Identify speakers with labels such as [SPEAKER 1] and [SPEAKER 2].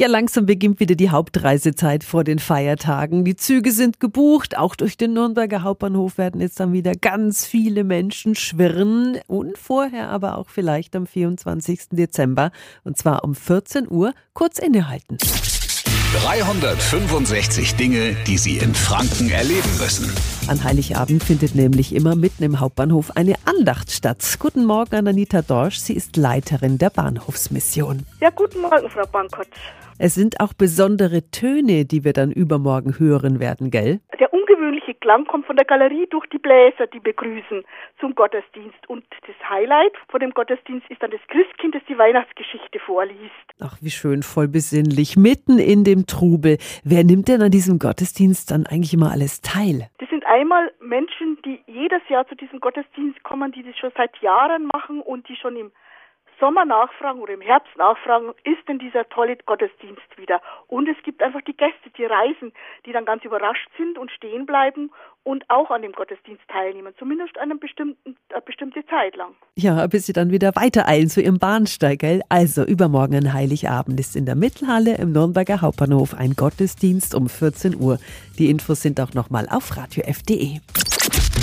[SPEAKER 1] Ja, langsam beginnt wieder die Hauptreisezeit vor den Feiertagen. Die Züge sind gebucht. Auch durch den Nürnberger Hauptbahnhof werden jetzt dann wieder ganz viele Menschen schwirren. Und vorher aber auch vielleicht am 24. Dezember. Und zwar um 14 Uhr kurz innehalten.
[SPEAKER 2] 365 Dinge, die Sie in Franken erleben müssen.
[SPEAKER 1] An Heiligabend findet nämlich immer mitten im Hauptbahnhof eine Andacht statt. Guten Morgen an Anita Dorsch. Sie ist Leiterin der Bahnhofsmission.
[SPEAKER 3] Ja, guten Morgen, Frau Bankott.
[SPEAKER 1] Es sind auch besondere Töne, die wir dann übermorgen hören werden, gell?
[SPEAKER 3] Der ungewöhnliche Klang kommt von der Galerie durch die Bläser, die begrüßen zum Gottesdienst. Und das Highlight von dem Gottesdienst ist dann das Christkind, das die Weihnachtsgeschichte vorliest.
[SPEAKER 1] Ach, wie schön, voll besinnlich, mitten in dem Trubel. Wer nimmt denn an diesem Gottesdienst dann eigentlich immer alles teil?
[SPEAKER 3] Einmal Menschen, die jedes Jahr zu diesem Gottesdienst kommen, die das schon seit Jahren machen und die schon im Sommer nachfragen oder im Herbst nachfragen, ist denn dieser tolle Gottesdienst wieder? Und es gibt einfach die Gäste, die reisen, die dann ganz überrascht sind und stehen bleiben und auch an dem Gottesdienst teilnehmen, zumindest eine, bestimmte Zeit lang.
[SPEAKER 1] Ja, bis sie dann wieder weitereilen zu ihrem Bahnsteig, gell? Also übermorgen an Heiligabend ist in der Mittelhalle im Nürnberger Hauptbahnhof ein Gottesdienst um 14 Uhr. Die Infos sind auch nochmal auf radiof.de.